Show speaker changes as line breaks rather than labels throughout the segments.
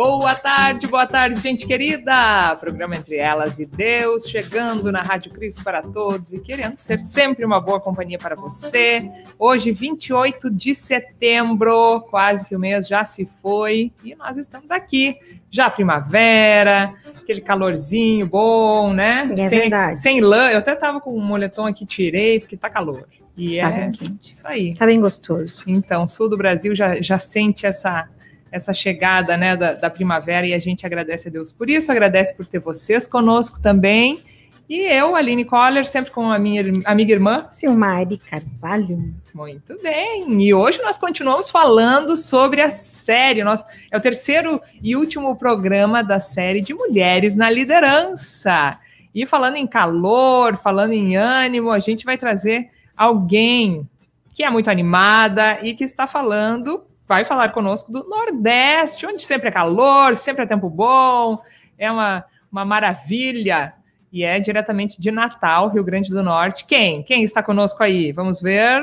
Boa tarde, boa tarde, gente querida! Programa Entre Elas e Deus, chegando na Rádio Cristo para todos e querendo ser sempre uma boa companhia para você. Hoje, 28 de setembro, quase que o mês já se foi e nós estamos aqui. Já primavera, aquele calorzinho bom, né?
É
sem,
verdade.
sem lã. Eu até tava com um moletom aqui, tirei, porque tá calor. E
Tá
é
bem quente.
isso aí.
Tá bem gostoso.
Então, sul do Brasil já, já sente essa, essa chegada né, da, da primavera e a gente agradece a Deus por isso, agradece por ter vocês conosco também. E eu, Aline Coller, sempre com a minha amiga irmã.
Silmari Carvalho.
Muito bem. E hoje nós continuamos falando sobre a série. Nós, é o terceiro e último programa da série de Mulheres na Liderança. E falando em calor, falando em ânimo, a gente vai trazer alguém que é muito animada e que está falando, vai falar conosco do Nordeste, onde sempre é calor, sempre é tempo bom, é uma, uma maravilha. E é diretamente de Natal, Rio Grande do Norte. Quem? Quem está conosco aí? Vamos ver.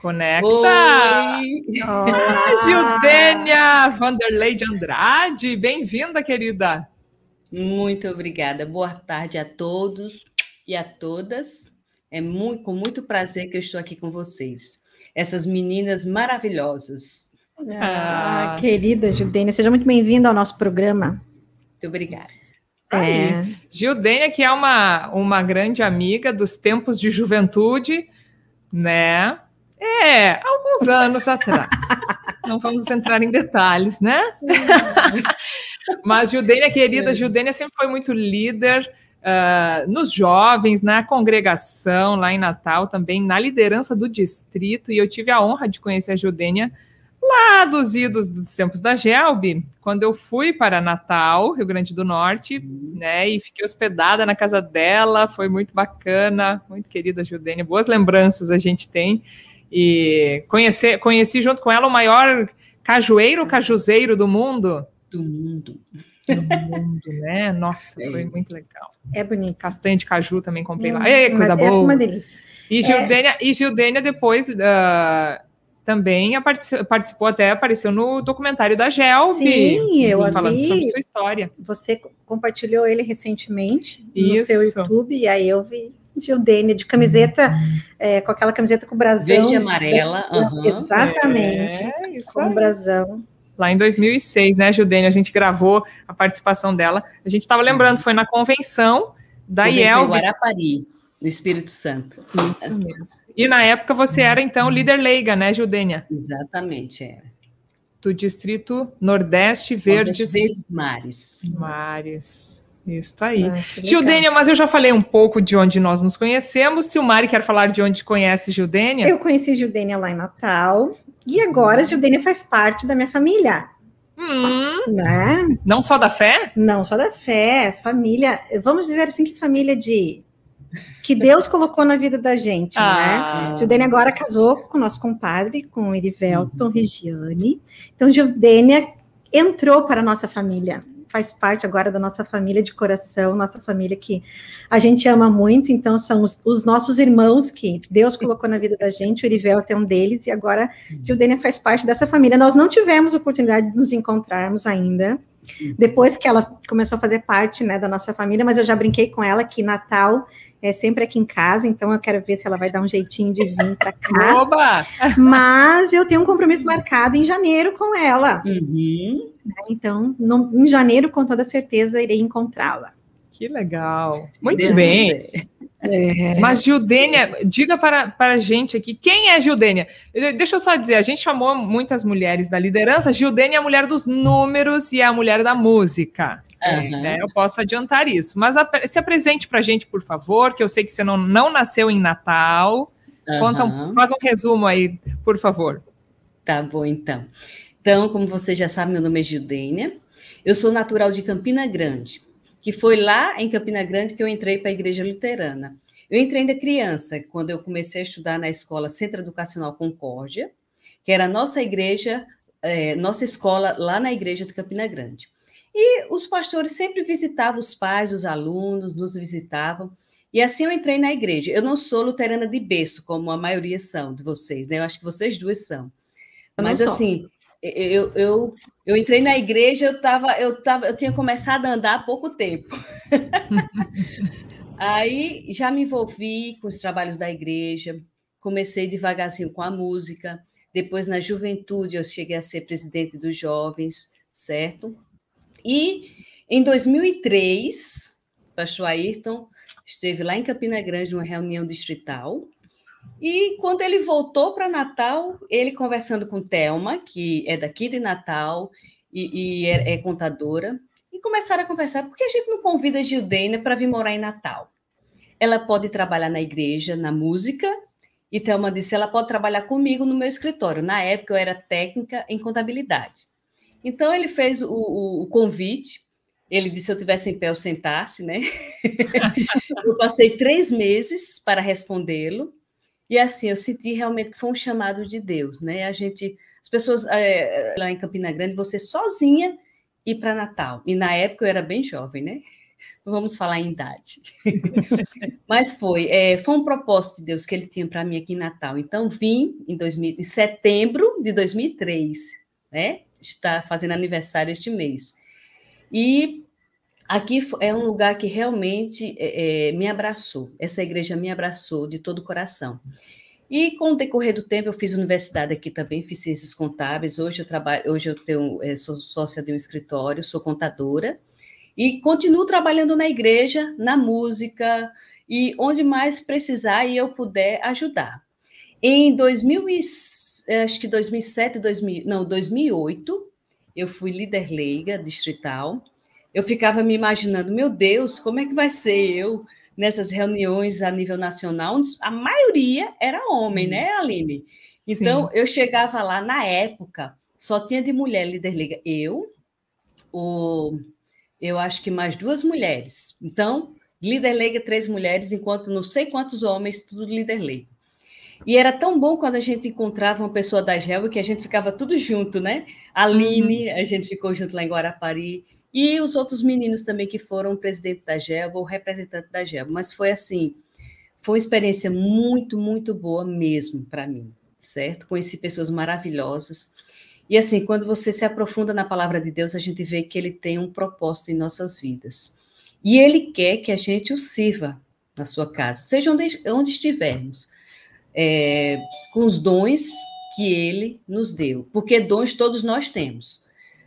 Conecta!
Oi!
Ah, Gildênia Vanderlei de Andrade, bem-vinda, querida.
Muito obrigada. Boa tarde a todos e a todas. É muito, com muito prazer que eu estou aqui com vocês. Essas meninas maravilhosas.
Ah, querida Judênia, seja muito bem-vinda ao nosso programa.
Muito obrigada.
Aí.
É,
Gildênia, que é uma, uma grande amiga dos tempos de juventude, né? É, alguns anos atrás. Não vamos entrar em detalhes, né? Mas Judênia, querida,
É.
Judênia sempre foi muito líder ah, nos jovens, na congregação lá em Natal, também na liderança do distrito, e eu tive a honra de conhecer a Judênia lá dos idos dos tempos da Gelb, quando eu fui para Natal, Rio Grande do Norte, né, e fiquei hospedada na casa dela, foi muito bacana, muito querida Judênia, boas lembranças a gente tem, e conhecer, conheci junto com ela o maior cajueiro cajuzeiro do mundo,
Do mundo.
Do mundo, né, nossa,
É.
foi muito legal.
é bonito.
Castanha de caju também comprei lá,
Hum,
Ei, coisa
mas É
boa.
uma delícia.
E Gildênia, e Gildênia depois ah, também a partici- participou, até apareceu no documentário da Gelb.
Sim, eu
falando
vi.
sobre sua história.
Você compartilhou ele recentemente no
Isso.
seu YouTube, e aí eu vi Judênia de camiseta, é, com aquela camiseta com brasão.
Verde e amarela. aham.
Exatamente.
É, isso
Com
aí.
brasão.
Lá em 2006, né, Gildênia? A gente gravou a participação dela. A gente estava lembrando, foi na convenção da IELB.
Guarapari, no Espírito Santo.
Isso mesmo. E na época você era, então, líder leiga, né, Gildênia?
Exatamente, era.
Do Distrito Nordeste Verdes,
Verdes Mares.
Mares. Isso aí.
Ah.
Gildênia, mas eu já falei um pouco de onde nós nos conhecemos. Se o Mari quer falar de onde conhece Gildênia,
Eu conheci Judênia lá em Natal, e agora a Judênia faz parte da minha família,
hum,
né?
não só da fé?
Não só da fé, família, vamos dizer assim que família de que Deus colocou na vida da gente, né?
Ah,
Judênia agora casou com o nosso compadre, com o Erivelton Regiane. Então, Judênia entrou para a nossa família, faz parte agora da nossa família de coração, nossa família que a gente ama muito. Então, são os, os nossos irmãos que Deus colocou na vida da gente. O Erivelton é um deles, e agora Judênia faz parte dessa família. Nós não tivemos oportunidade de nos encontrarmos ainda. Depois que ela começou a fazer parte né, da nossa família, mas eu já brinquei com ela que Natal é sempre aqui em casa, então eu quero ver se ela vai dar um jeitinho de vir para cá.
Oba!
Mas eu tenho um compromisso marcado em janeiro com ela.
Uhum.
Então, no- em janeiro, com toda certeza, irei encontrá-la.
Que legal. Muito
Deus
bem.
Quiser.
Mas Gildênia, diga para, para a gente aqui, quem é Gildênia? Deixa eu só dizer, a gente chamou muitas mulheres da liderança, Gildênia é a mulher dos números e é a mulher da música.
Aham.
né? Eu posso adiantar isso. Mas se apresente para a gente, por favor, que eu sei que você não, não nasceu em Natal. Conta um- faz um resumo aí, por favor.
Tá bom, então. Então, como você já sabe, meu nome é Gildênia. Eu sou natural de Campina Grande, que foi lá em Campina Grande que eu entrei para a Igreja Luterana. Eu entrei ainda criança, quando eu comecei a estudar na escola Centro Educacional Concórdia, que era a nossa igreja, eh, nossa escola lá na Igreja de Campina Grande. E os pastores sempre visitavam os pais, os alunos, nos visitavam. E assim eu entrei na igreja. Eu não sou luterana de berço, como a maioria são de vocês, né? Eu acho que vocês duas são. Mas assim, eu, eu, eu entrei na igreja, eu, tava, eu, tava, eu tinha começado a andar há pouco tempo. Aí já me envolvi com os trabalhos da igreja, comecei devagarzinho com a música, depois na juventude eu cheguei a ser presidente dos jovens, certo? E em 2003, o pastor Ayrton esteve lá em Campina Grande, numa reunião distrital, e quando ele voltou para Natal, ele conversando com Thelma, que é daqui de Natal e, e é, é, contadora, e começaram a conversar, por que a gente não convida a Gildênia para vir morar em Natal? Ela pode trabalhar na igreja, na música, e Thelma disse, ela pode trabalhar comigo no meu escritório. Na época, eu era técnica em contabilidade. Então, ele fez o, o, o convite, ele disse se eu tivesse em pé, eu sentasse, né? eu passei três meses para respondê-lo, e assim, eu senti realmente que foi um chamado de Deus, né? A gente, as pessoas é, lá em Campina Grande, você sozinha ir para Natal. E na época eu era bem jovem, né? Não vamos falar em idade. Mas foi, é, foi um propósito de Deus que ele tinha para mim aqui em Natal. Então vim em, 2000, em setembro de 2003, né? Está fazendo aniversário este mês. E Aqui é um lugar que realmente é, é, me abraçou, essa igreja me abraçou de todo o coração. E com o decorrer do tempo, eu fiz universidade aqui também, fiz ciências contábeis. Hoje eu trabalho, hoje eu tenho, é, sou sócia de um escritório, sou contadora e continuo trabalhando na igreja, na música e onde mais precisar e eu puder ajudar. Em 2000, acho que 2007, 2000, não, 2008, eu fui líder leiga distrital eu ficava me imaginando, meu Deus, como é que vai ser eu nessas reuniões a nível nacional? A maioria era homem, né, Aline? Então, Sim. eu chegava lá na época, só tinha de mulher líder liga. Eu, o, eu acho que mais duas mulheres. Então, líder leiga, três mulheres, enquanto não sei quantos homens, tudo líder leiga. E era tão bom quando a gente encontrava uma pessoa da GEL que a gente ficava tudo junto, né? A Aline, uhum. a gente ficou junto lá em Guarapari, e os outros meninos também que foram presidente da GELBA ou representante da GELBA. Mas foi assim, foi uma experiência muito, muito boa mesmo para mim, certo? Conheci pessoas maravilhosas. E assim, quando você se aprofunda na palavra de Deus, a gente vê que ele tem um propósito em nossas vidas. E ele quer que a gente o sirva na sua casa, seja onde, onde estivermos é, com os dons que ele nos deu, porque dons todos nós temos.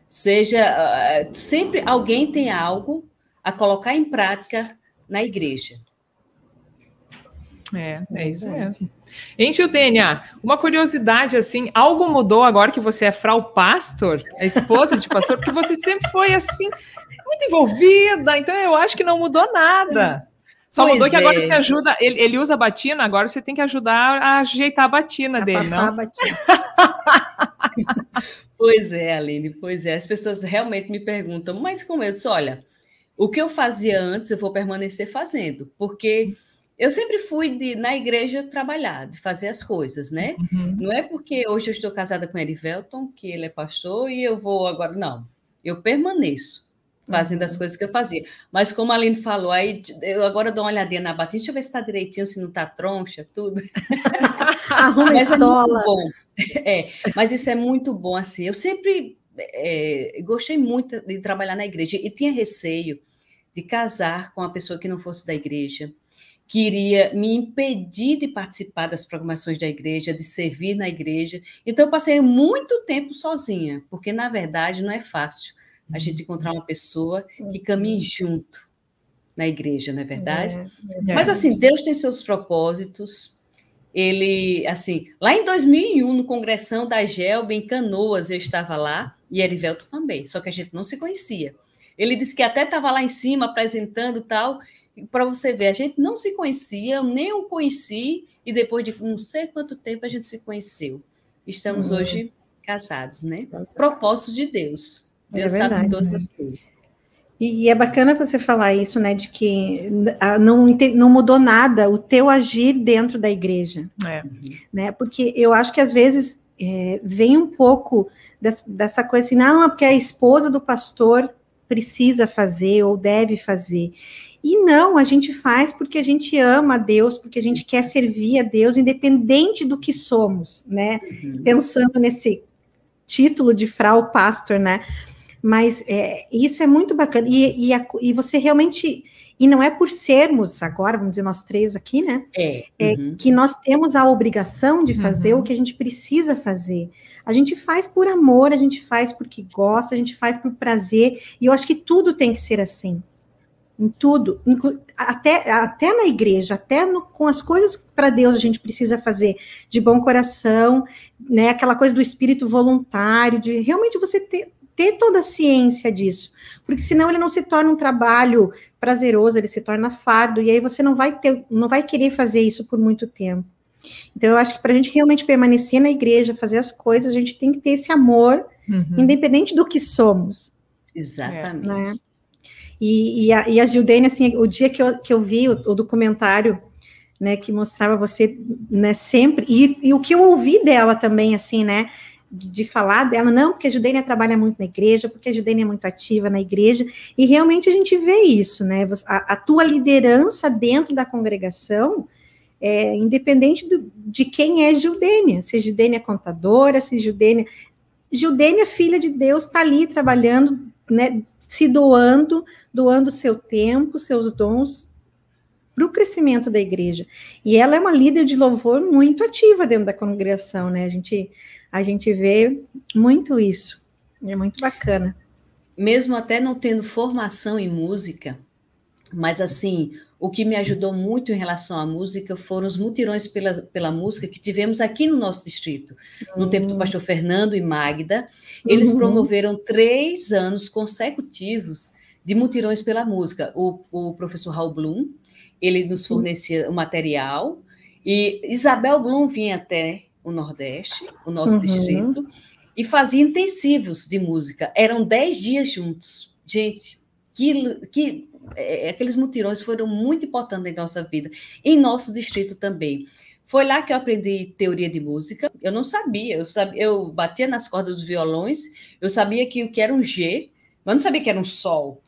Seja uh, sempre alguém tem algo a colocar em prática na igreja.
É, é isso mesmo. Hein, Gildênia, uma curiosidade, assim, algo mudou agora que você é frau pastor, a esposa de pastor, porque você sempre foi, assim, muito envolvida, então eu acho que não mudou nada. Mudou que agora é. você ajuda, ele, ele, usa batina, agora você tem que ajudar a ajeitar a batina a dele, não? A batina.
pois é, Aline, pois é. As pessoas realmente me perguntam, mas como eu disse, olha, o que eu fazia antes eu vou permanecer fazendo, porque eu sempre fui de, na igreja trabalhar, de fazer as coisas, né? Uhum. Não é porque hoje eu estou casada com Erivelton, que ele é pastor, e eu vou agora, não. Eu permaneço fazendo as uhum. coisas que eu fazia. Mas como a Aline falou, aí eu agora dou uma olhadinha na batina, deixa eu ver se está direitinho, se não está troncha, tudo.
Arruma mas estola. É bom.
É, mas isso é muito bom, assim. Eu sempre é, gostei muito de trabalhar na igreja e tinha receio de casar com uma pessoa que não fosse da igreja, que iria me impedir de participar das programações da igreja, de servir na igreja. Então, eu passei muito tempo sozinha, porque, na verdade, não é fácil a gente encontrar uma pessoa que caminhe junto na igreja, não é verdade? É, é. Mas assim, Deus tem seus propósitos. Ele, assim, lá em 2001, no congressão da Gelba, em Canoas, eu estava lá, e Erivelto também, só que a gente não se conhecia. Ele disse que até estava lá em cima apresentando tal, para você ver, a gente não se conhecia, eu nem o conheci, e depois de não sei quanto tempo a gente se conheceu. Estamos uhum. hoje casados, né? Propósito de Deus. Deus é verdade, sabe todas né? as coisas.
E é bacana você falar isso, né? De que não, não mudou nada o teu agir dentro da igreja. É. Né? Porque eu acho que às vezes é, vem um pouco dessa, dessa coisa assim, não, porque a esposa do pastor precisa fazer ou deve fazer. E não, a gente faz porque a gente ama a Deus, porque a gente quer servir a Deus, independente do que somos, né? Uhum. Pensando nesse título de frau pastor, né? Mas é, isso é muito bacana. E, e, a, e, você realmente. E não é por sermos agora, vamos dizer, nós três aqui, né?
É.
é uhum. que nós temos a obrigação de fazer uhum. o que a gente precisa fazer. A gente faz por amor, a gente faz porque gosta, a gente faz por prazer. E eu acho que tudo tem que ser assim em tudo, até, até na igreja, até no, com as coisas para Deus a gente precisa fazer de bom coração, né? Aquela coisa do espírito voluntário, de realmente você ter, ter toda a ciência disso, porque senão ele não se torna um trabalho prazeroso, ele se torna fardo, e aí você não vai ter, não vai querer fazer isso por muito tempo. Então, eu acho que para a gente realmente permanecer na igreja, fazer as coisas, a gente tem que ter esse amor, uhum. independente do que somos.
Exatamente. Né?
E, e, a, e a Gildene, assim, o dia que eu, que eu vi o, o documentário, né, que mostrava você, né, sempre, e, e, o que eu ouvi dela também, assim, né, de, falar dela, não, porque a Judênia trabalha muito na igreja, porque a Judênia é muito ativa na igreja, e realmente a gente vê isso, né, a, a tua liderança dentro da congregação, é, independente do, de quem é Judênia, se Judênia é contadora, se Judênia... Judênia, filha de Deus, está ali trabalhando, né, se doando, doando seu tempo, seus dons para o crescimento da igreja. E ela é uma líder de louvor muito ativa dentro da congregação, né? A gente, a gente vê muito isso. É muito bacana.
Mesmo até não tendo formação em música, mas assim, o que me ajudou muito em relação à música foram os mutirões pela, pela música que tivemos aqui no nosso distrito. No uhum. tempo do pastor Fernando e Magda, eles uhum. promoveram três anos consecutivos de mutirões pela música. O, o professor Raul Blum, ele nos fornecia o material, e Isabel Blum vinha até o Nordeste, o nosso uhum. distrito, e fazia intensivos de música. Eram dez dias juntos. Gente, que, que é, aqueles mutirões foram muito importantes em nossa vida, em nosso distrito também. Foi lá que eu aprendi teoria de música. Eu não sabia, eu sabia, eu batia nas cordas dos violões, eu sabia que o que era um G, mas não sabia que era um sol,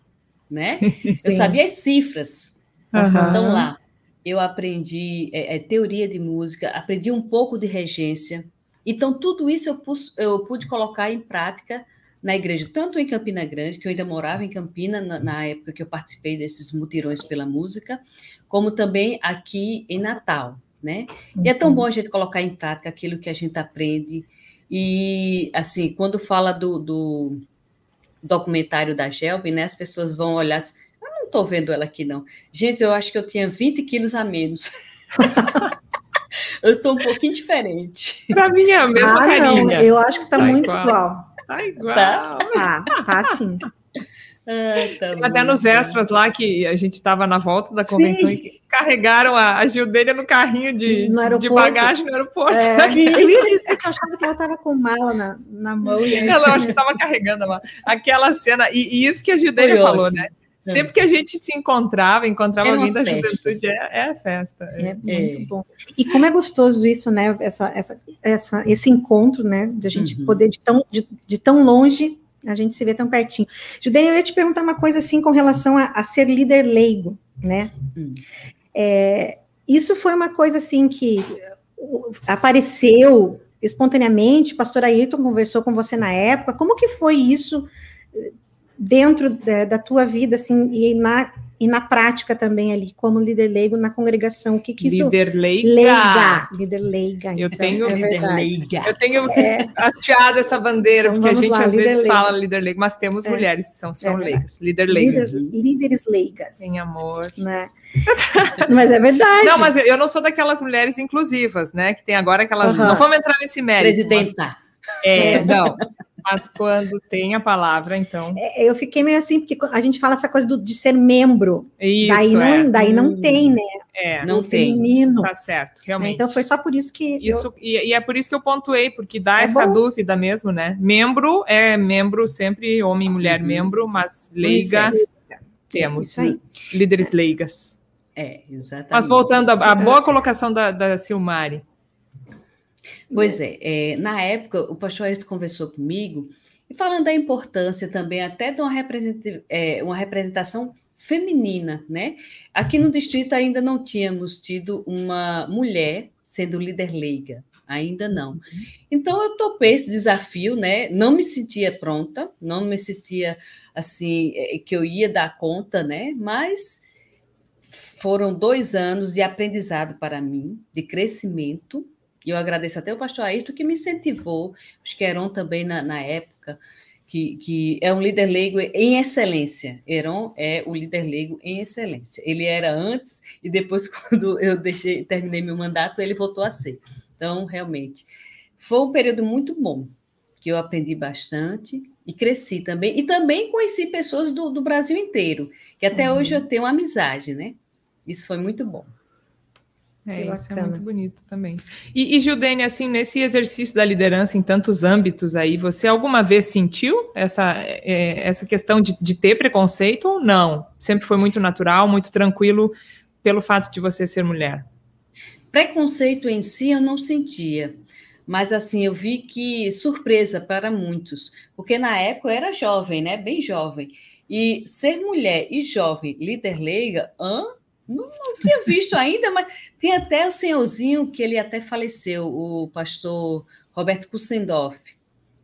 né? eu sabia as cifras. Uhum. Então lá eu aprendi é, é, teoria de música, aprendi um pouco de regência. Então tudo isso eu, pus, eu pude colocar em prática na igreja, tanto em Campina Grande, que eu ainda morava em Campina na, na, época que eu participei desses mutirões pela música, como também aqui em Natal, né? E é tão bom a gente colocar em prática aquilo que a gente aprende. E, assim, quando fala do, do documentário da Gelby, né, as pessoas vão olhar não estou vendo ela aqui, não. Gente, eu acho que eu tinha 20 quilos a menos. eu estou um pouquinho diferente.
Para mim é a mesma
ah,
carinha.
Não, eu acho que está tá muito igual. igual.
Tá igual. Tá,
tá, tá sim.
Ah, tá Até nos extras lá que a gente estava na volta da convenção sim. e carregaram a, a Gildelia no carrinho de, de bagagem no aeroporto. É,
eu ia dizer que eu achava que ela estava com mala na, na mão. E
ela eu acho que estava carregando a mala. Aquela cena, e, e isso que a Gildelia falou, né? É. Sempre que a gente se encontrava, encontrava alguém da juventude, é, é festa.
É, é, muito bom. E como é gostoso isso, né? Essa, essa, essa, esse encontro, né? De a gente uhum. poder, de tão, de, de, tão longe, a gente se vê tão pertinho. Judene, eu ia te perguntar uma coisa assim com relação a, a ser líder leigo, né? Uhum. É, isso foi uma coisa assim que apareceu espontaneamente, pastor Ayrton conversou com você na época, como que foi isso dentro da, da, tua vida, assim, e na, e na prática também ali, como líder leigo na congregação, o que que
isso... Líder leiga!
Leiga, líder leiga.
Eu então, tenho, é líder leiga. Eu tenho é. hasteado essa bandeira, então, porque a gente lá, às vezes leiga. fala líder leigo, mas temos é. mulheres que são, são é leigas. Líder leiga.
Líder, líderes leigas.
Em amor.
Né? mas é verdade.
Não, mas eu não sou daquelas mulheres inclusivas, né, que tem agora aquelas... Uhum. Não vamos entrar nesse mérito.
Presidenta.
Mas, é, não. Mas quando tem a palavra, então.
É, eu fiquei meio assim, porque a gente fala essa coisa do, de ser membro.
Isso.
Daí não,
é.
daí não hum. tem, né?
É, não tem.
Feminino.
Tá certo, realmente.
Então foi só por isso que.
Isso, eu... e, e, é por isso que eu pontuei, porque dá é essa bom. dúvida mesmo, né? Membro é membro sempre, homem e mulher uhum. membro, mas leiga é. temos. Líderes leigas.
É, exatamente.
Mas voltando à boa colocação da, da Silmari.
Pois é, é, na época o pastor Ayrton conversou comigo e falando da importância também até de uma, é, uma representação feminina, né? Aqui no distrito ainda não tínhamos tido uma mulher sendo líder leiga. Ainda não. Então eu topei esse desafio, né? Não me sentia pronta, não me sentia assim é, que eu ia dar conta, né? Mas foram dois anos de aprendizado para mim, de crescimento. E eu agradeço até o pastor Ayrton que me incentivou, os Queron também na, na época, que, que, é um líder leigo em excelência. Heron é o líder leigo em excelência. Ele era antes e depois, quando eu deixei, terminei meu mandato, ele voltou a ser. Então, realmente, foi um período muito bom, que eu aprendi bastante e cresci também. E também conheci pessoas do, do Brasil inteiro, que até uhum. hoje eu tenho amizade, né? Isso foi muito bom.
É, isso é muito bonito também. E, e Gildene, assim, nesse exercício da liderança em tantos âmbitos aí, você alguma vez sentiu essa, é, essa questão de, de ter preconceito ou não? Sempre foi muito natural, muito tranquilo pelo fato de você ser mulher?
Preconceito em si eu não sentia, mas assim, eu vi que surpresa para muitos, porque na época eu era jovem, né? Bem jovem. E ser mulher e jovem, líder leiga, hã? Não, não tinha visto ainda, mas tem até o senhorzinho que ele até faleceu, o pastor Roberto Kussendorf.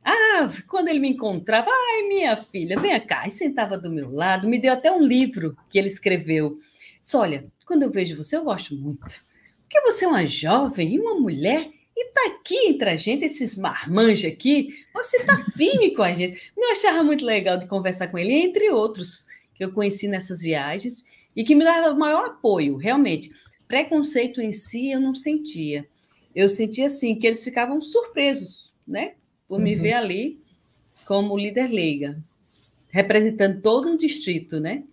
Ah, quando ele me encontrava, ai, minha filha, venha cá, e sentava do meu lado, me deu até um livro que ele escreveu. Disse, olha, quando eu vejo você, eu gosto muito. Porque você é uma jovem e uma mulher e tá aqui entre a gente, esses marmanjos aqui, você tá firme com a gente. Eu achava muito legal de conversar com ele, entre outros que eu conheci nessas viagens e que me dava o maior apoio, realmente. Preconceito em si eu não sentia. Eu sentia assim que eles ficavam surpresos, né, por uhum. me ver ali como líder leiga, representando todo um distrito, né?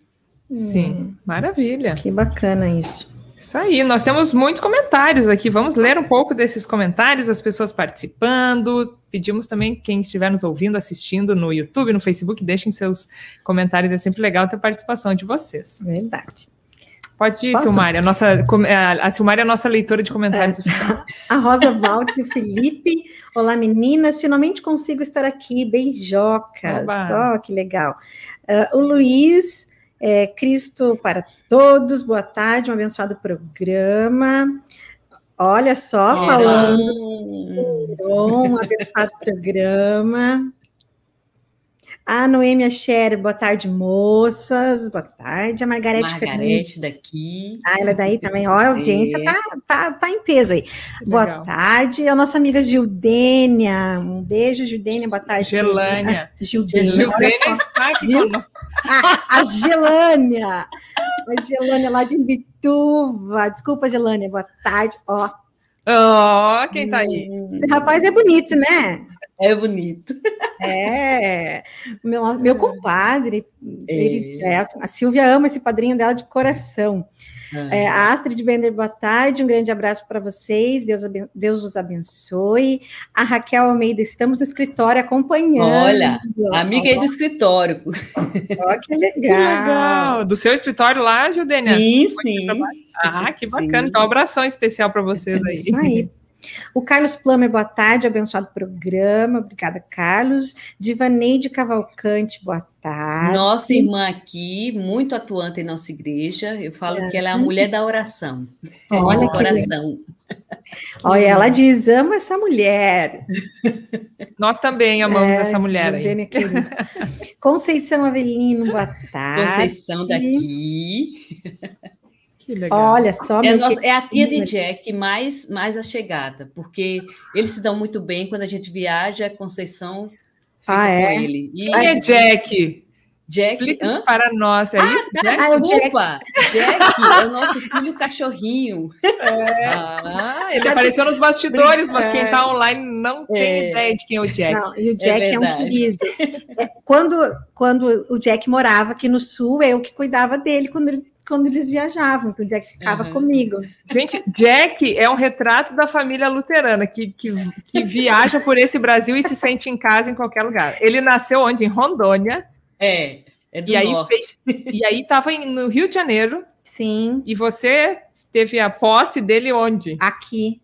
Sim, hum. maravilha.
Que bacana isso.
Isso aí, nós temos muitos comentários aqui. Vamos ler um pouco desses comentários, as pessoas participando. Pedimos também quem estiver nos ouvindo, assistindo no YouTube, no Facebook, deixem seus comentários. É sempre legal ter a participação de vocês.
Verdade.
Pode ir, Posso? Silmar. A, nossa, a Silmar é a nossa leitora de comentários é.
A Rosa Valdes e o Felipe. Olá, meninas. Finalmente consigo estar aqui. Beijocas. Ó, oh, que legal. Uh, o Luiz é, Cristo para todos, boa tarde, um abençoado programa. Olha só, falando um abençoado programa. A Noêmia Scher, boa tarde, moças. Boa tarde. A Margarete
Margarete daqui.
Ah, ela é daí também. Olha, a audiência é. tá, tá, tá em peso aí. Boa tarde. A nossa amiga Gildênia. Um beijo, Gildênia. Boa tarde.
Gelânia.
Gildênia.
Gildênia está aqui conosco.
A, Gelânia. A Gelânia lá de Imbituva. Desculpa, Gelânia. Boa tarde. Ó.
Ó, oh, quem tá aí?
Esse rapaz é bonito, né?
É bonito.
É. Meu, meu compadre, é. Ele, é, a Silvia ama esse padrinho dela de coração. É, a Astrid Bender, boa tarde, um grande abraço para vocês, Deus, Deus os abençoe. A Raquel Almeida, estamos no escritório acompanhando.
Olha, amiga aí do escritório.
Ó, que legal. que legal.
Do seu escritório lá, Judênia?
Sim, sim.
Ah, que bacana. Sim. Então, um abração especial para vocês aí.
Isso aí. O Carlos Plummer, boa tarde, abençoado programa. Obrigada, Carlos. Divaneide Cavalcante, boa tarde.
Nossa irmã aqui, muito atuante em nossa igreja. Eu falo é. que ela é a mulher da oração.
Olha que oração. Olha, ela diz: amo essa mulher.
Nós também amamos é, essa mulher aí.
Conceição Avelino, boa tarde.
Conceição daqui.
Que legal. Olha só.
É, nossa, que... é a tia de Jack mais, mais achegada, porque eles se dão muito bem quando a gente viaja, Conceição
fica ah, é?
com ele. E... Quem é Jack? Jack Explica para nós, é
ah,
isso?
Tá, ah, desculpa, Jack. Jack é o nosso filho cachorrinho.
É. Ah, ele Sabe apareceu nos bastidores, mas quem está online não tem é. ideia de quem é o Jack. Não,
e o Jack é, é um querido. quando, quando o Jack morava aqui no sul, eu que cuidava dele quando ele quando eles viajavam, que o Jack ficava uhum. comigo.
Gente, Jack é um retrato da família luterana que, que, que viaja por esse Brasil e se sente em casa em qualquer lugar. Ele nasceu onde? Em Rondônia.
É. é do
e, aí fez, e aí estava no Rio de Janeiro.
Sim.
E você teve a posse dele onde?
Aqui.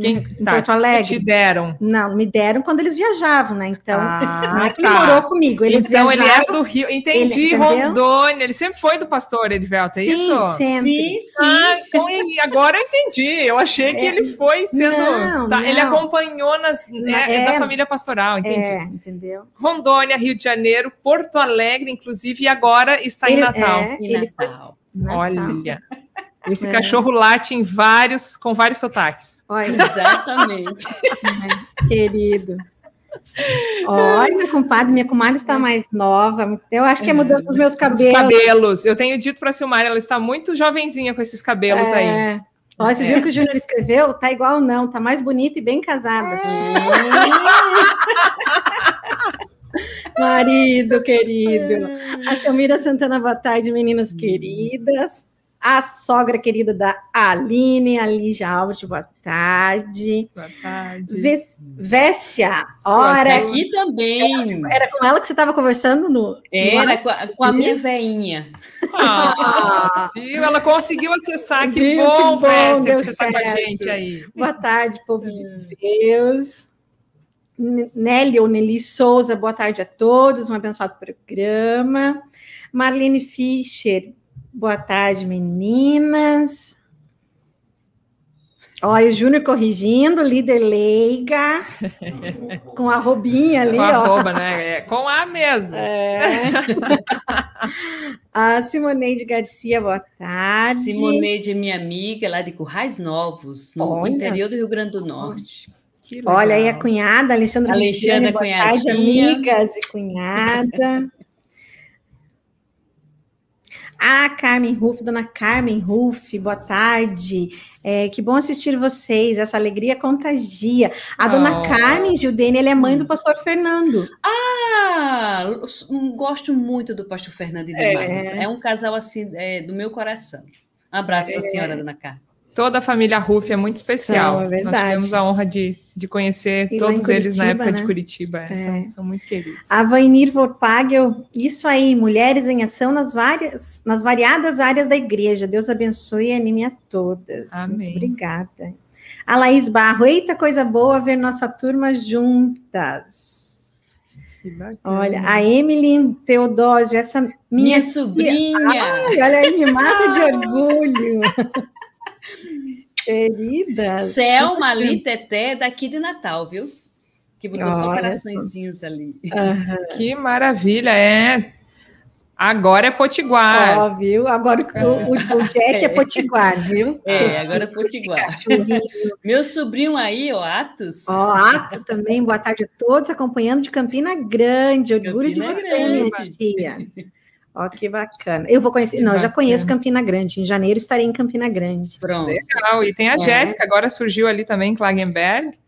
Quem
em
tá,
Porto Alegre.
te deram?
Não, me deram quando eles viajavam, né? Então,
Ah,
não é que
tá.
ele morou comigo. Eles
então ele é do Rio. Entendi,
Ele-?
Rondônia. Ele sempre foi do pastor Edivelto, é
sim,
isso?
sempre.
Sim, sim.
Ah, então ele- agora eu entendi. Eu achei que
É.
ele foi sendo.
Não,
tá, Ele
não.
acompanhou nas, é, é da
É.
família pastoral, entendi.
É, entendeu?
Rondônia, Rio de Janeiro, Porto Alegre, inclusive, e agora está em
Ele-
Natal.
é,
E
ele foi
Natal.
Natal.
Olha. Esse
É.
cachorro late em vários, com vários sotaques.
Olha,
Exatamente.
querido. Olha, compadre, minha comadre está mais nova. Eu acho que é mudança dos meus
Os
cabelos.
cabelos. Eu tenho dito para a Silmar, ela está muito jovenzinha com esses cabelos aí.
É. Ó, você
É.
viu que o Júnior escreveu? Tá igual não, tá mais bonita e bem casada. Marido querido. A Selmira Santana, boa tarde, meninas queridas. A sogra querida da Aline, a Lígia Alves, boa tarde.
Boa tarde.
Vé- Vécia, ora.
Aqui também.
era com ela que você estava conversando no.
Era com a, com a minha veinha.
Ah, viu? Ela conseguiu acessar. Que
Viu?
bom,
Que bom,
Vécia, que você está com a gente aí.
Boa tarde, povo de Deus. N- Nelly ou Nelly Souza, boa tarde a todos, um abençoado programa. Marlene Fischer, boa tarde, meninas. Olha, o Júnior corrigindo, líder leiga, com a robinha ali,
Com
ó.
arroba, né? É, com A mesmo.
É. a Simoneide Garcia, boa tarde.
Simoneide, minha amiga, lá de Currais Novos, no
Olha.
interior do Rio Grande do Norte.
Olha aí a cunhada, Alexandra
Alexandra,
Alexandra boa tarde, amigas e cunhada. Ah, Carmen Ruff, dona Carmen Ruff, boa tarde. É, que bom assistir vocês, essa alegria contagia. A dona
Oh.
Carmen Gildene, ela é mãe do pastor Fernando.
Ah, gosto muito do pastor Fernando e
É.
É, um casal assim é, do meu coração. Um abraço para a senhora, dona Carmen.
Toda a família Ruff é muito especial.
São, é
Nós tivemos a honra de, de conhecer
E
todos eles na
Curitiba,
época
né?
de Curitiba. É,
É.
São, são muito queridos.
A Vainir Vorpagel, isso aí, mulheres em ação nas várias, nas variadas áreas da igreja. Deus abençoe e anime a todas.
Amém.
Muito obrigada. A Laís Barro, eita coisa boa ver nossa turma juntas.
Que bacana.
Olha, a Emily Teodósio, essa minha,
Minha sobrinha.
Ai, olha aí, me mata de orgulho. Querida.
Selma ali, Teté, daqui de Natal, viu? Que botou só
Olha
coraçõezinhos ali.
Aham.
Que maravilha, é. Agora é Potiguar.
Ó, viu? Agora o, o, o Jack é potiguar, viu?
É, agora é Potiguar.
Cachorrinho.
Meu sobrinho aí, o Atos.
Ó, Atos também, boa tarde a todos, acompanhando de Campina Grande. Orgulho
Campina
de você,
Grande.
minha tia. Ó, que bacana. Eu vou conhecer, não, eu já conheço Campina Grande. Em janeiro estarei em Campina Grande.
Pronto.
Legal. E tem a
É.
Jéssica, agora surgiu ali também em Klagenberg,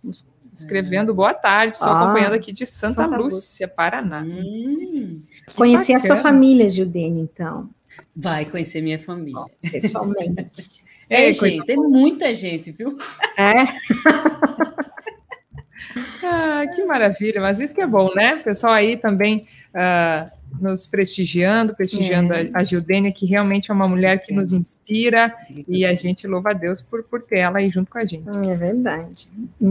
escrevendo boa tarde. Estou
Ah,
acompanhando aqui de Santa,
Santa
Lúcia, Paraná.
Hum,
Conhecer a sua família, Gildene, então,
vai conhecer minha família.
pessoalmente.
É,
coisa
gente, tem muita gente, viu?
é?
Ah, que maravilha, mas isso que é bom, né? O pessoal aí também ah, nos prestigiando, prestigiando
É.
a, a Gildênia, que realmente é uma mulher que nos inspira e a gente louva a Deus por, por ter ela aí junto com a gente.
É verdade.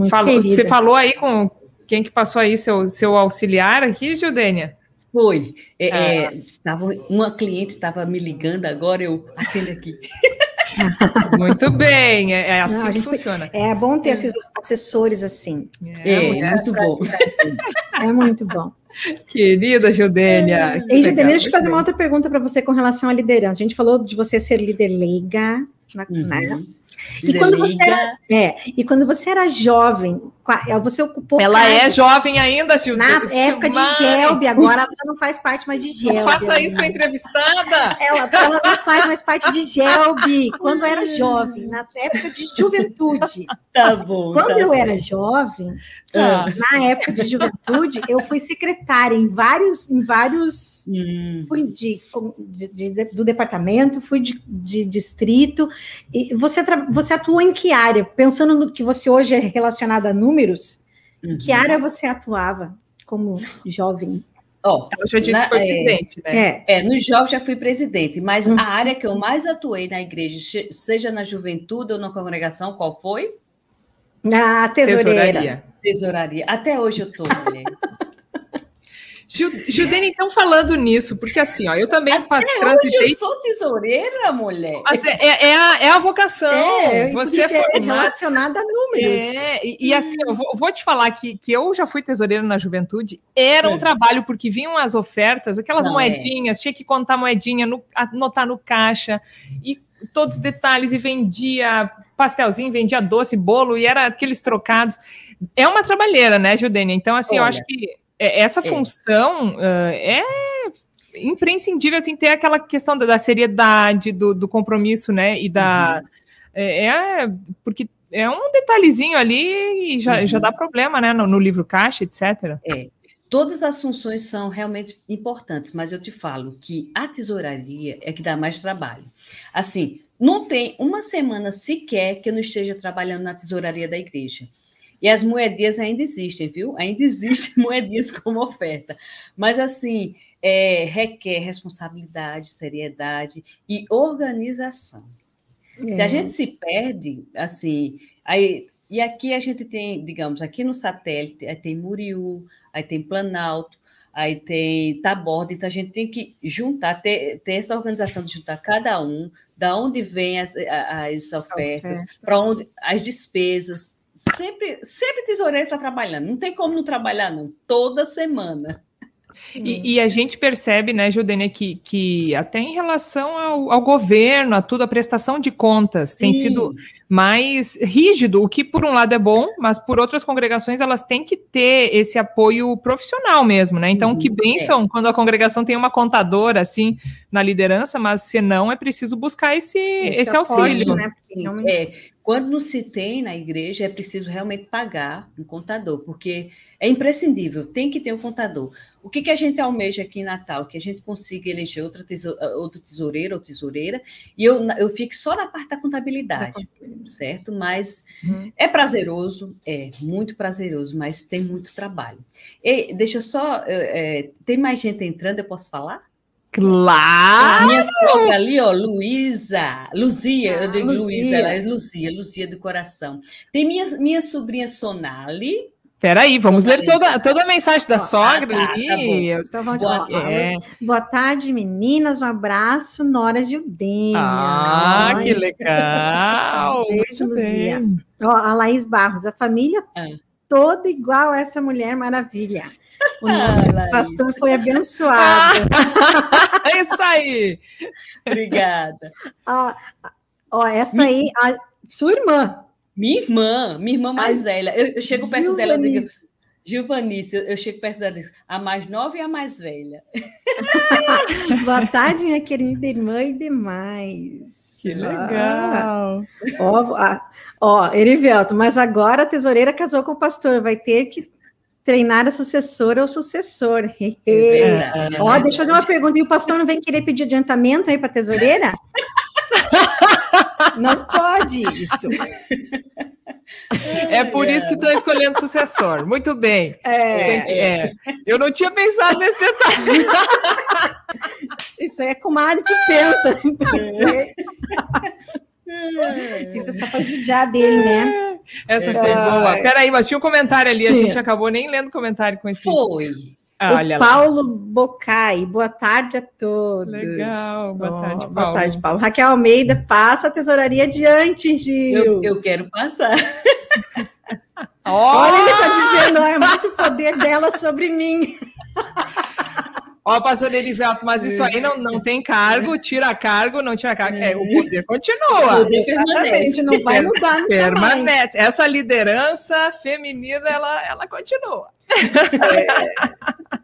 Falou- você falou aí com quem que passou aí, seu, seu auxiliar aqui, Gildênia?
Foi. É,
Ah.
é, tava, uma cliente estava me ligando agora, eu atendo aqui.
Muito bem, é, é assim
Não,
que
gente-
funciona.
É bom ter esses assessores assim.
É,
mulher
muito bom.
É muito bom.
Querida Gildênia. que
Ei, Gildene,
legal,
deixa eu fazer
bem.
uma outra pergunta para você com relação à liderança. A gente falou de você ser líder leiga, na- né?
Uhum.
E quando você
Liga.
É, e quando você era jovem, você ocupou.
Ela é
cargos
jovem ainda, Gildênia.
Na época de
Silmar.
Gelbe, agora ela não faz parte mais de Gelbe.
Não faça isso com a entrevistada.
Ela, ela não faz mais parte de Gelbe, quando era jovem, na época de juventude.
Tá bom.
Quando
tá
eu
certo.
era jovem,
Ah.
na época de juventude, eu fui secretária em vários, em vários
Hum,
fui de, de- de- do departamento, fui de, de distrito. E você, você atuou em que área? Pensando no que você hoje é relacionado a números,
uhum.
que área você atuava como jovem?
Ó,
Ela já disse
Na-
que foi
é.
presidente, né?
É,
É, no jovem já fui presidente, mas
Uhum.
a área que eu mais atuei na igreja, seja na juventude ou na congregação, qual foi?
Ah, tesoureira.
Tesouraria. Tesouraria. Até hoje eu tô, mulher.
Judene, então falando nisso, porque assim, ó, eu também
Até
passei,
transitei. Eu sou tesoureira, mulher.
Mas é, é, é, a, é a, vocação. É,
você é formada... relacionada a números.
É, e, e, assim, eu vou, vou, te falar que, que eu já fui tesoureira na juventude. Era um é. trabalho, porque vinham as ofertas, aquelas Não, é. moedinhas, tinha que contar moedinha, no, anotar no caixa, e todos os detalhes, e vendia pastelzinho, vendia doce, bolo, e era aqueles trocados. É uma trabalheira, né, Judênia? Então, assim, Olha. eu acho que essa é. função uh, é imprescindível assim ter aquela questão da, da seriedade do, do, compromisso né e da uhum. é, é, porque é um detalhezinho ali e já, uhum. já dá problema né no, no, livro caixa etc
é todas as funções são realmente importantes mas eu te falo que a tesouraria é que dá mais trabalho assim não tem uma semana sequer que eu não esteja trabalhando na tesouraria da igreja e as moedinhas ainda existem, viu? Ainda existem moedinhas como oferta. Mas, assim, é, requer responsabilidade, seriedade e organização. É. Se a é. gente se perde, assim, aí, e aqui a gente tem, digamos, aqui no satélite, aí tem Muriú, aí tem Planalto, aí tem Taborda, então a gente tem que juntar, ter, ter essa organização de juntar cada um, da onde vem as, as ofertas, Oferta. para onde as despesas, sempre, sempre tesoureiro está trabalhando. Não tem como não trabalhar, não. Toda semana.
E, e, a gente percebe, né, Judênia, que, que até em relação ao, ao, governo, a tudo, a prestação de contas Sim. tem sido mais rígido, o que por um lado é bom, mas por outras congregações elas têm que ter esse apoio profissional mesmo, né? Então, uhum, que bênção é. quando a congregação tem uma contadora assim na liderança, mas se não, é preciso buscar esse, esse, esse auxílio.
Né? Sim, é, quando não se tem na igreja, é preciso realmente pagar um contador, porque é imprescindível, tem que ter um contador. O que, que a gente almeja aqui em Natal? Que a gente consiga eleger outra tesouro, outro tesoureiro ou tesoureira, e eu, eu fico só na parte da contabilidade, certo? Mas uhum. é prazeroso, é muito prazeroso, mas tem muito trabalho. E, deixa eu só. É, tem mais gente entrando, eu posso falar?
Claro!
A minha sogra ali, ó, Luísa, Luzia, ah, eu digo Luísa, ela é Luzia, Luzia do coração. Tem minha, minha sobrinha Sonali.
Peraí, vamos ler toda, toda a mensagem da sogra
ah, tá, ali. Tá boa, é. boa tarde, meninas, um abraço, Nora Gildênia.
Ah, Ai. que legal!
Beijo, Luzia. Ó, a Laís Barros, a família ah. toda igual a essa mulher maravilha. O nosso ah, pastor foi abençoado.
é isso aí.
Obrigada.
Ó, ó essa aí, a sua irmã.
Minha irmã, minha irmã mais velha. Eu, eu chego perto dela e digo, Gilvanice, eu, eu chego perto dela e digo, a mais nova e a mais velha.
Boa tarde, minha querida irmã e demais.
Que legal.
Ó, ó, Erivelto, mas agora a tesoureira casou com o pastor, vai ter que treinar a sucessora ou sucessor. É Ó, deixa eu fazer uma pergunta. E o pastor não vem querer pedir adiantamento aí para a tesoureira? não pode isso.
É por isso que estou escolhendo sucessor. Muito bem. É, é. Eu não tinha pensado nesse detalhe.
Isso é comadre que pensa. É. Isso é só para judiar dele, né?
Essa foi boa. Peraí, mas tinha um comentário ali, Sim. a gente acabou nem lendo o comentário com esse.
Foi.
Ah, olha o Paulo lá. Bocai, boa tarde a todos.
Legal, boa oh, tarde,
Paulo. Boa tarde, Paulo. Raquel Almeida, passa a tesouraria adiante, Gil.
Eu, eu quero passar.
Olha, ele está dizendo, é muito poder dela sobre mim.
Ó, pastor Erivelto, mas isso aí não, não tem cargo, tira cargo, não tira cargo. É, o poder continua. O poder
permanece. Não vai mudar.
Permanece. Essa liderança feminina, ela, ela continua. É.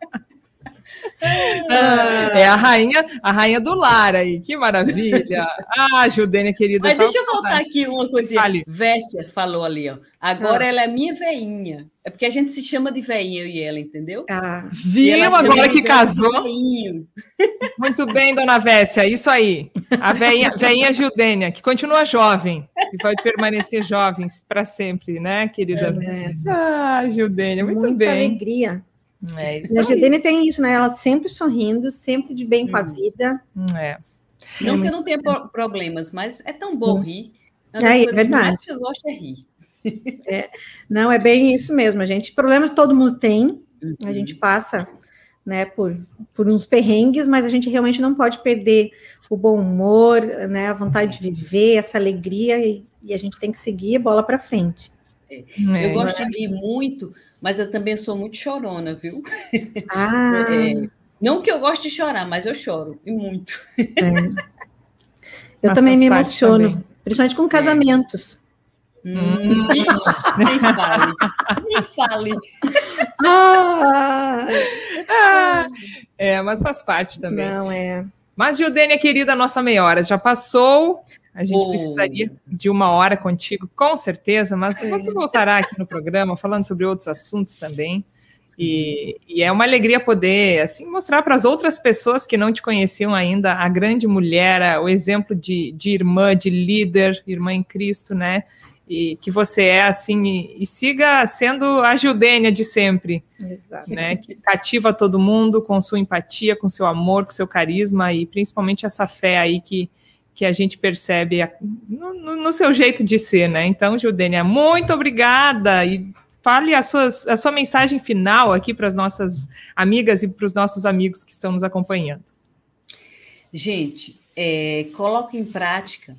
É a rainha, a rainha do lar aí, que maravilha. Ah, Judênia querida.
Mas deixa eu voltar aqui uma coisinha. Vale. Vécia falou ali, ó. Agora ah. ela é minha veinha. É porque a gente se chama de veinha, eu e ela, entendeu?
Ah, viu agora que casou? Muito bem, dona Vécia, isso aí. A veinha, veinha Judênia, que continua jovem, e vai permanecer jovens para sempre, né, querida? É ah, Judênia, muito
Muita
bem.
alegria. É a Judene tem isso, né? Ela sempre sorrindo, sempre de bem hum. com a hum. vida.
É.
Não é que eu não tenha problemas, mas é tão bom rir.
Uma das é, coisas verdade. mais
que eu gosto é rir.
É, não, é bem isso mesmo, a gente. Problemas todo mundo tem, uhum. a gente passa né, por, por uns perrengues, mas a gente realmente não pode perder o bom humor, né, a vontade de viver, essa alegria, e, e a gente tem que seguir a bola para frente.
É. Eu gosto de rir muito, mas eu também sou muito chorona, viu?
Ah.
É, não que eu goste de chorar, mas eu choro, e muito. É.
Eu mas também me emociono, também. principalmente com casamentos.
Hum, nem fale, nem fale.
Ah, ah, é, mas faz parte também.
Não, é.
Mas, Gildênia, querida, nossa meia hora já passou. A gente oh. precisaria de uma hora contigo, com certeza, mas você voltará aqui no programa falando sobre outros assuntos também. E, e, é uma alegria poder assim mostrar para as outras pessoas que não te conheciam ainda a grande mulher, o exemplo de, de irmã, de líder, irmã em Cristo, né? E que você é assim, e, e siga sendo a Judênia de sempre,
Exato.
né? Que cativa todo mundo com sua empatia, com seu amor, com seu carisma e principalmente essa fé aí que, que a gente percebe no, no, no seu jeito de ser, né? Então, Judênia, muito obrigada e fale a, suas, a sua mensagem final aqui para as nossas amigas e para os nossos amigos que estão nos acompanhando.
Gente, é, coloque em prática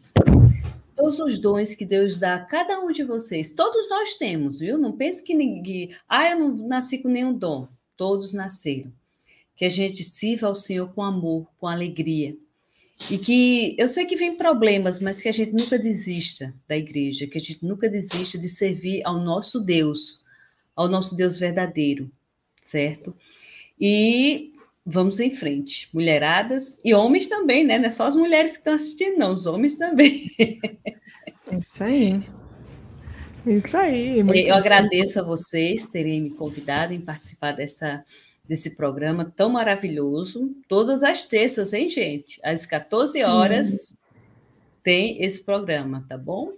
todos os dons que Deus dá a cada um de vocês. Todos nós temos, viu? Não pense que ninguém. Ah, eu não nasci com nenhum dom. Todos nasceram. Que a gente sirva ao Senhor com amor, com alegria. E que eu sei que vem problemas, mas que a gente nunca desista da igreja, que a gente nunca desista de servir ao nosso Deus, ao nosso Deus verdadeiro, certo? E vamos em frente, mulheradas e homens também, né? Não é só as mulheres que estão assistindo, não, os homens também.
É isso aí.
Isso aí.
Eu agradeço a vocês terem me convidado em participar dessa desse programa tão maravilhoso. Todas as terças, hein, gente? Às 14 horas hum. tem esse programa, tá bom?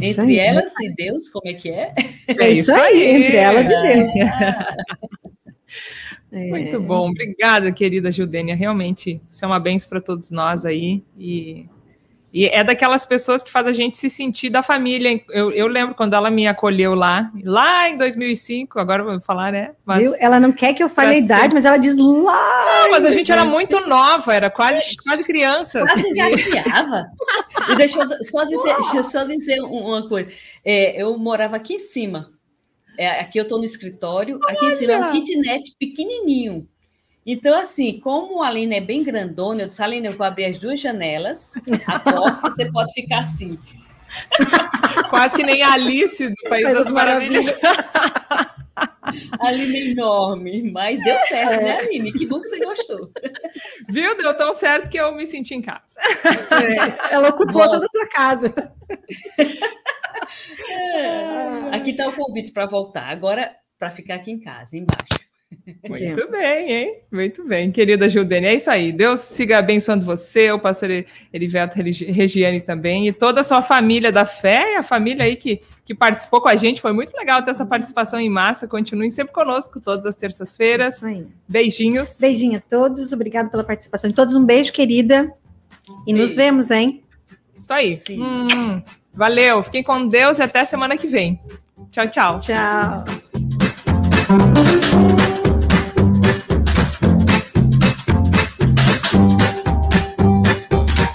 Isso entre aí, elas e Deus, como é que é?
É isso aí, entre elas e Deus.
É. Muito bom, obrigada, querida Judênia. Realmente, isso é uma benção para todos nós aí. E e é daquelas pessoas que faz a gente se sentir da família. Eu, eu lembro quando ela me acolheu lá, lá em 2005, agora vou falar, né?
Mas, Viu? Ela não quer que eu fale a idade, ser... mas ela diz lá. Não,
mas a gente era muito nova, era quase, quase criança.
Quase engateava. e deixa eu só dizer, deixa eu só dizer uma coisa. É, eu morava aqui em cima. É, aqui eu estou no escritório, Olha. aqui em cima é um kitnet pequenininho. Então, assim, como a Aline é bem grandona, eu disse, Aline, eu vou abrir as duas janelas, a porta, você pode ficar assim.
Quase que nem a Alice do País das Maravilhas.
A Aline é enorme, mas deu certo, né, é. né, Aline? Que bom que você gostou.
Viu? Deu tão certo que eu me senti em casa.
É, ela ocupou bom. toda a tua casa.
É. Aqui está o convite para voltar. Agora, para ficar aqui em casa, embaixo.
Muito bem, hein? Muito bem, querida Gildene. É isso aí. Deus siga abençoando você, o pastor Erivelto Regiane também, e toda a sua família da fé, a família aí que, que participou com a gente. Foi muito legal ter essa participação em massa. Continuem sempre conosco todas as terças-feiras. Beijinhos.
Beijinho a todos. Obrigado pela participação de todos. Um beijo, querida. E beijo. nos vemos, hein?
Estou aí. Hum, valeu. Fiquem com Deus e até semana que vem. Tchau, tchau.
Tchau.